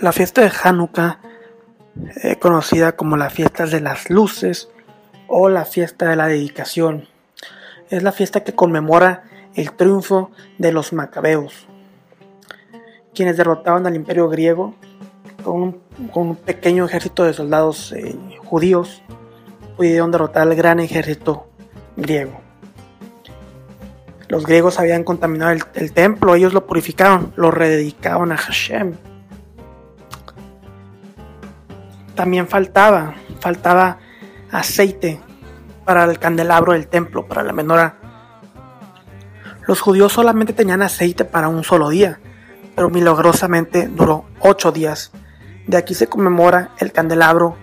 La fiesta de Hanukkah, eh, conocida como la fiesta de las luces o la fiesta de la dedicación, es la fiesta que conmemora el triunfo de los macabeos, quienes derrotaban al imperio griego con un, pequeño ejército de soldados eh, judíos, pudieron derrotar al gran ejército griego. Los griegos habían contaminado el, templo, ellos lo purificaron, lo rededicaron a Hashem. También faltaba, faltaba aceite para el candelabro del templo, para la menora. Los judíos solamente tenían aceite para un solo día, pero milagrosamente duró ocho días. De aquí se conmemora el candelabro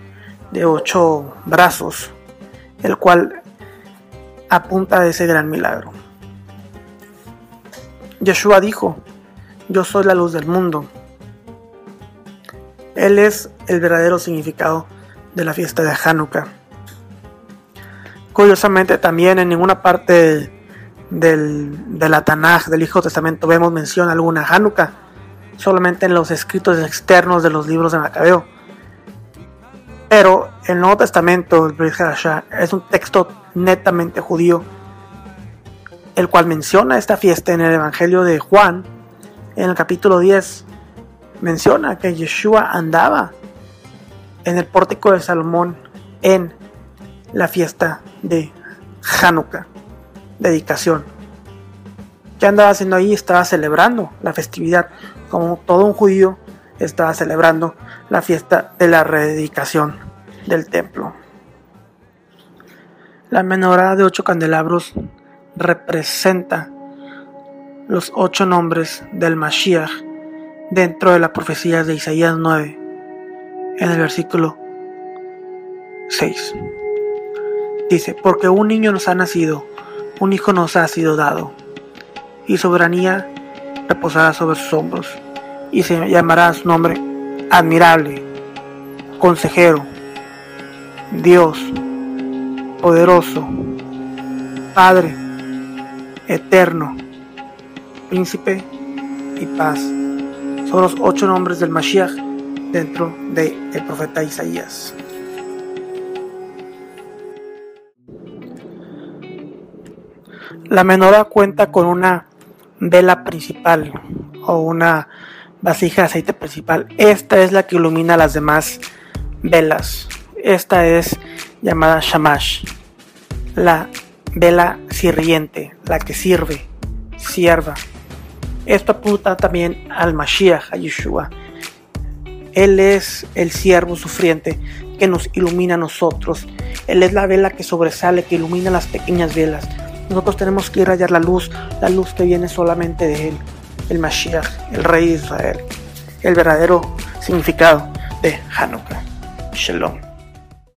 de ocho brazos, el cual apunta a ese gran milagro. Yeshua dijo, yo soy la luz del mundo. Él es el verdadero significado de la fiesta de Hanukkah. Curiosamente también en ninguna parte del, de la Tanaj, del Hijo Testamento, vemos mención alguna a Hanukkah, solamente en los escritos externos de los libros de Macabeo. Pero el Nuevo Testamento, el Brit es un texto netamente judío el cual menciona esta fiesta en el Evangelio de Juan, en el capítulo 10, menciona que Yeshua andaba en el pórtico de Salomón en la fiesta de Hanukkah, dedicación. ¿Qué andaba haciendo ahí? Estaba celebrando la festividad, como todo un judío estaba celebrando la fiesta de la rededicación del templo. La menorá de ocho candelabros representa los ocho nombres del Mashiach dentro de la profecía de Isaías 9 en el versículo 6. Dice, porque un niño nos ha nacido, un hijo nos ha sido dado, y soberanía reposará sobre sus hombros, y se llamará su nombre admirable, consejero, Dios, poderoso, Padre, eterno, príncipe y paz. Son los ocho nombres del Mashiach dentro del profeta Isaías. La menorá cuenta con una vela principal o una vasija de aceite principal. Esta es la que ilumina las demás velas. Esta es llamada Shamash. La vela sirviente, la que sirve, sierva. Esto apunta también al Mashiach, a Yeshua. Él es el siervo sufriente que nos ilumina a nosotros. Él es la vela que sobresale, que ilumina las pequeñas velas. Nosotros tenemos que irradiar la luz, la luz que viene solamente de Él, el Mashiach, el Rey de Israel, el verdadero significado de Hanukkah. Shalom.